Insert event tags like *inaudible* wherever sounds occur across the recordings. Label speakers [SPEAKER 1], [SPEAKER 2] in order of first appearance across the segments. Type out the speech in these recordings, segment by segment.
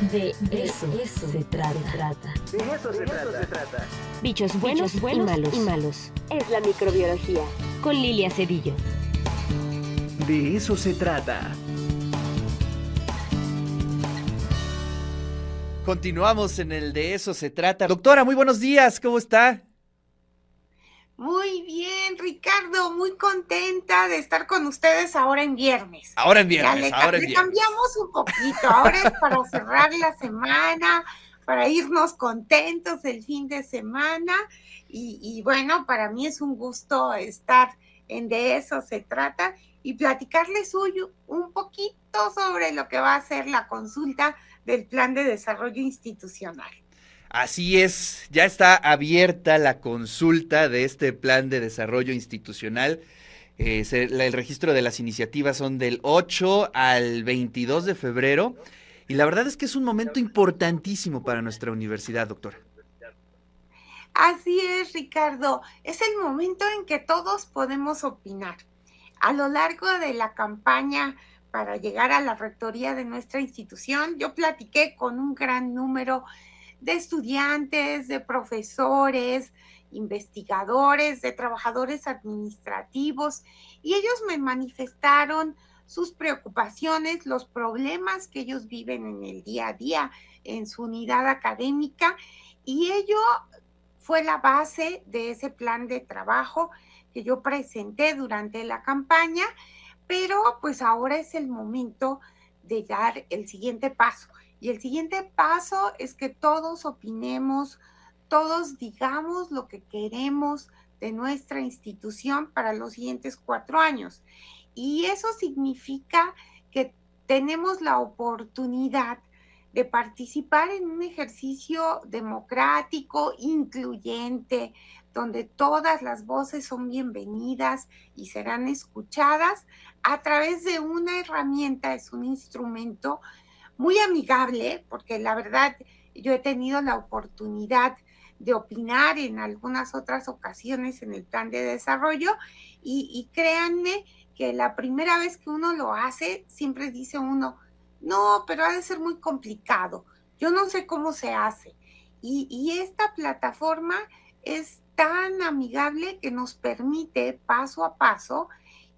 [SPEAKER 1] De eso, se, trata.
[SPEAKER 2] De eso, se, trata.
[SPEAKER 1] Bichos buenos, y, malos. y malos. Es la microbiología. Con Lilia Cedillo.
[SPEAKER 2] De eso se trata.
[SPEAKER 3] Continuamos en el de eso se trata. Doctora, muy buenos días, ¿cómo está?
[SPEAKER 4] Muy bien, Ricardo, muy contenta de estar con ustedes ahora en viernes.
[SPEAKER 3] Ahora en viernes, ahora en
[SPEAKER 4] viernes. cambiamos un poquito, ahora es para *laughs* cerrar la semana, para irnos contentos el fin de semana y, bueno, para mí es un gusto estar en De eso se trata y platicarles hoy un poquito sobre lo que va a ser la consulta del Plan de Desarrollo Institucional.
[SPEAKER 3] Así es, ya está abierta la consulta de este plan de desarrollo institucional. Eh, el registro de las iniciativas son del 8 al 22 de febrero y la verdad es que es un momento importantísimo para nuestra universidad, doctora.
[SPEAKER 4] Así es, Ricardo. Es el momento en que todos podemos opinar. A lo largo de la campaña para llegar a la rectoría de nuestra institución, yo platiqué con un gran número de estudiantes, de profesores, investigadores, de trabajadores administrativos, y ellos me manifestaron sus preocupaciones, los problemas que ellos viven en el día a día en su unidad académica, y ello fue la base de ese plan de trabajo que yo presenté durante la campaña, pero pues ahora es el momento de dar el siguiente paso. Y el siguiente paso es que todos opinemos, todos digamos lo que queremos de nuestra institución para los siguientes cuatro años. Y eso significa que tenemos la oportunidad de participar en un ejercicio democrático, incluyente, donde todas las voces son bienvenidas y serán escuchadas a través de una herramienta, es un instrumento muy amigable, porque la verdad yo he tenido la oportunidad de opinar en algunas otras ocasiones en el plan de desarrollo y, créanme que la primera vez que uno lo hace, siempre dice uno, no, pero ha de ser muy complicado, yo no sé cómo se hace. Y, y esta plataforma es tan amigable que nos permite paso a paso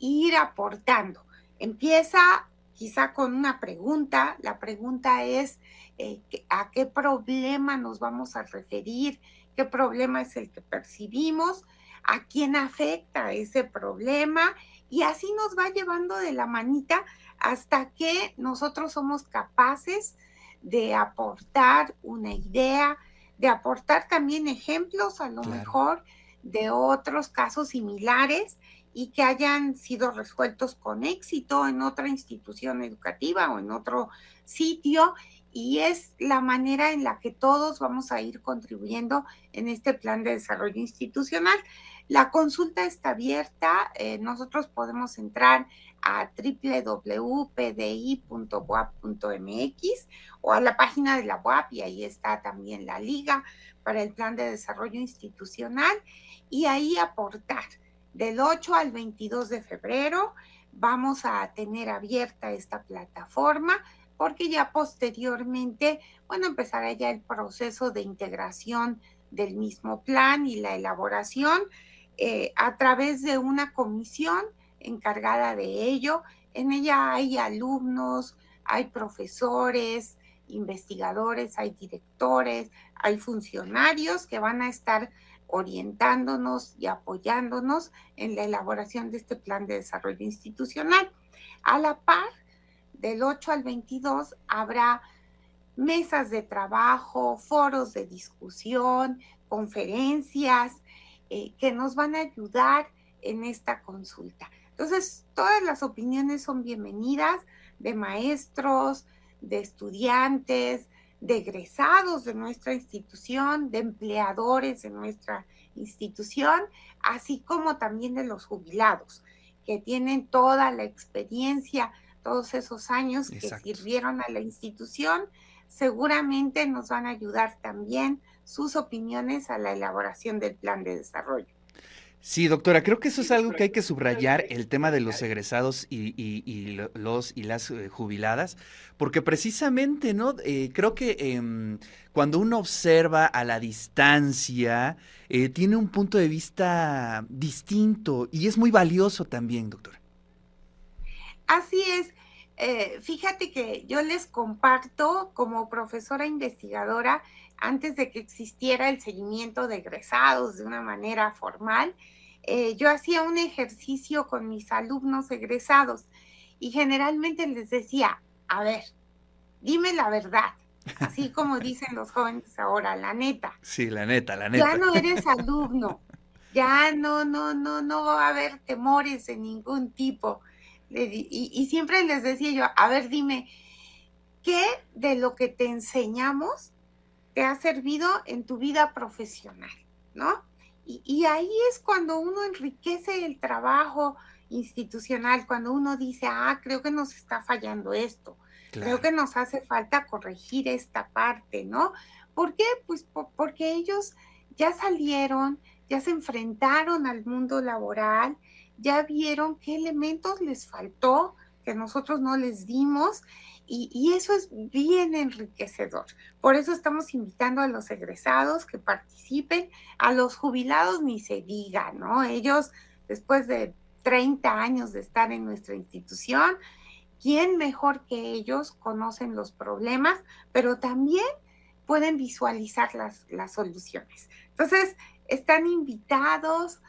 [SPEAKER 4] ir aportando. Empieza quizá con una pregunta. La pregunta es, eh, ¿a qué problema nos vamos a referir? ¿Qué problema es el que percibimos? ¿A quién afecta ese problema? Y así nos va llevando de la manita hasta que nosotros somos capaces de aportar una idea, de aportar también ejemplos a lo mejor de otros casos similares y que hayan sido resueltos con éxito en otra institución educativa o en otro sitio. Y es la manera en la que todos vamos a ir contribuyendo en este plan de desarrollo institucional. La consulta está abierta. Eh, nosotros podemos entrar a www.pdi.boap.mx o a la página de la UAP y ahí está también la liga para el plan de desarrollo institucional y ahí aportar del 8 al 22 de febrero vamos a tener abierta esta plataforma porque ya posteriormente, bueno, empezará ya el proceso de integración del mismo plan y la elaboración eh, a través de una comisión encargada de ello. En ella hay alumnos, hay profesores, investigadores, hay directores, hay funcionarios que van a estar orientándonos y apoyándonos en la elaboración de este plan de desarrollo institucional. A la par, del 8 al 22 habrá mesas de trabajo, foros de discusión, conferencias eh, que nos van a ayudar en esta consulta. Entonces, todas las opiniones son bienvenidas de maestros, de estudiantes, de egresados de nuestra institución, de empleadores de nuestra institución, así como también de los jubilados, que tienen toda la experiencia, todos esos años que sirvieron a la institución, seguramente nos van a ayudar también sus opiniones a la elaboración del plan de desarrollo.
[SPEAKER 3] Sí, doctora, creo que eso es algo que hay que subrayar, el tema de los egresados y, los y las eh, jubiladas, porque precisamente, ¿no? Eh, creo que em, cuando uno observa a la distancia, eh, tiene un punto de vista distinto y es muy valioso también, doctora.
[SPEAKER 4] Así es. fíjate que yo les comparto como profesora investigadora, antes de que existiera el seguimiento de egresados de una manera formal, eh, yo hacía un ejercicio con mis alumnos egresados y generalmente les decía, a ver, dime la verdad, así como *laughs* dicen los jóvenes ahora, la neta.
[SPEAKER 3] Sí, la neta, la neta.
[SPEAKER 4] Ya no eres *laughs* alumno, ya no, no, no, no va a haber temores de ningún tipo. Y, y siempre les decía yo, a ver, dime, ¿qué de lo que te enseñamos te ha servido en tu vida profesional? ¿No? Y, ahí es cuando uno enriquece el trabajo institucional, cuando uno dice, ah, creo que nos está fallando esto, creo que nos hace falta corregir esta parte, ¿no? ¿Por qué? Pues porque ellos ya salieron, ya se enfrentaron al mundo laboral, ya vieron qué elementos les faltó que nosotros no les dimos y, eso es bien enriquecedor. Por eso estamos invitando a los egresados que participen, a los jubilados ni se diga, ¿no? Ellos, después de 30 años de estar en nuestra institución, ¿quién mejor que ellos conocen los problemas, pero también pueden visualizar las, las soluciones? Entonces, están invitados,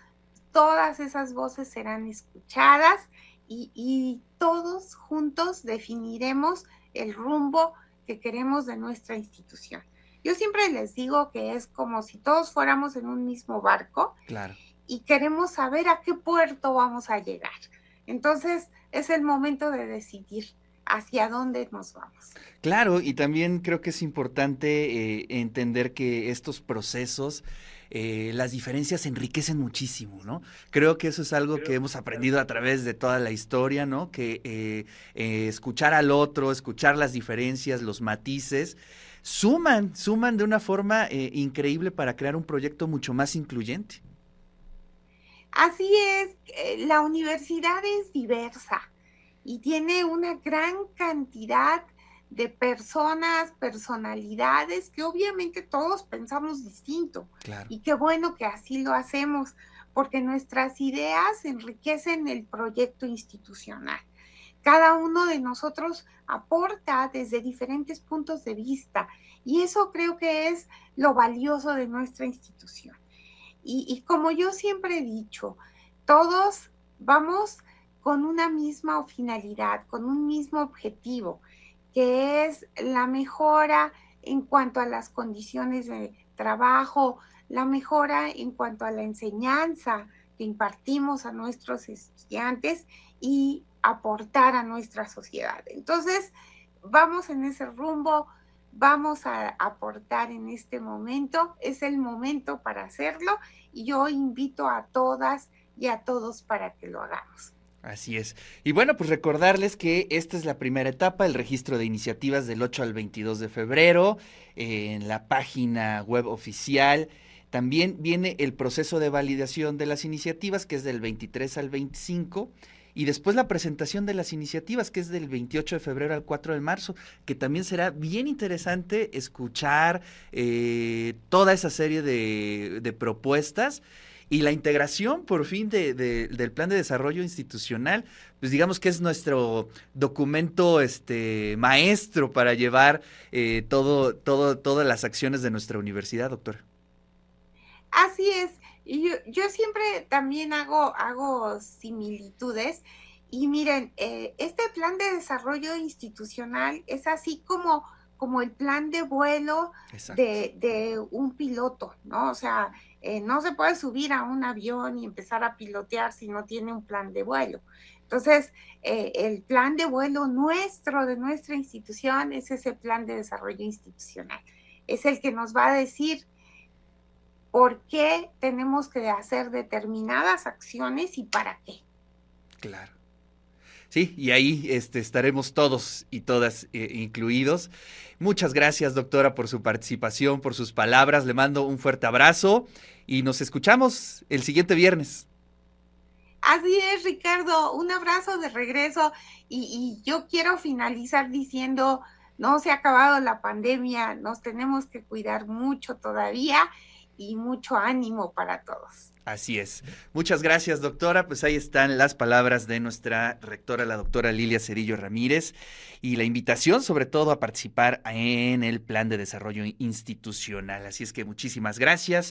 [SPEAKER 4] todas esas voces serán escuchadas y, todos juntos definiremos el rumbo que queremos de nuestra institución. Yo siempre les digo que es como si todos fuéramos en un mismo barco y queremos saber a qué puerto vamos a llegar. Entonces es el momento de decidir hacia dónde nos vamos.
[SPEAKER 3] Claro, y también creo que es importante eh, entender que estos procesos eh, las diferencias enriquecen muchísimo, ¿no? Creo que eso es algo que hemos aprendido a través de toda la historia, ¿no? Que eh, escuchar al otro, escuchar las diferencias, los matices, suman, suman de una forma increíble para crear un proyecto mucho más incluyente.
[SPEAKER 4] Así es, la universidad es diversa y tiene una gran cantidad de personas, personalidades, que obviamente todos pensamos distinto. Y qué bueno que así lo hacemos, porque nuestras ideas enriquecen el proyecto institucional. Cada uno de nosotros aporta desde diferentes puntos de vista y eso creo que es lo valioso de nuestra institución. Y, y como yo siempre he dicho, todos vamos con una misma finalidad, con un mismo objetivo que es la mejora en cuanto a las condiciones de trabajo, la mejora en cuanto a la enseñanza que impartimos a nuestros estudiantes y aportar a nuestra sociedad. Entonces, vamos en ese rumbo, vamos a aportar en este momento, es el momento para hacerlo y yo invito a todas y a todos para que lo hagamos.
[SPEAKER 3] Así es. Y bueno, pues recordarles que esta es la primera etapa, el registro de iniciativas del 8 al 22 de febrero en la página web oficial. También viene el proceso de validación de las iniciativas, que es del 23 al 25. Y después la presentación de las iniciativas, que es del 28 de febrero al 4 de marzo, que también será bien interesante escuchar eh, toda esa serie de propuestas y la integración por fin de, del plan de desarrollo institucional, pues digamos que es nuestro documento este, maestro para llevar eh, todo, todo, todas las acciones de nuestra universidad, doctora.
[SPEAKER 4] Así es. Y yo, siempre también hago, hago similitudes. Y miren, eh, este plan de desarrollo institucional es así como, como el plan de vuelo de, de, un piloto, ¿no? O sea, eh, no se puede subir a un avión y empezar a pilotear si no tiene un plan de vuelo. Entonces, eh, el plan de vuelo nuestro, de nuestra institución, es ese plan de desarrollo institucional. Es el que nos va a decir por qué tenemos que hacer determinadas acciones y para qué.
[SPEAKER 3] Claro. Sí, y ahí este, estaremos todos y todas eh, incluidos. Muchas gracias, doctora, por su participación, por sus palabras. Le mando un fuerte abrazo y nos escuchamos el siguiente viernes.
[SPEAKER 4] Así es, Ricardo, un abrazo de regreso y, y yo quiero finalizar diciendo, no se ha acabado la pandemia, nos tenemos que cuidar mucho todavía y mucho ánimo para todos.
[SPEAKER 3] Así es. Muchas gracias, doctora. Pues ahí están las palabras de nuestra rectora, la doctora Lilia Cerillo Ramírez, y la invitación sobre todo a participar en el plan de desarrollo institucional. Así es que muchísimas gracias.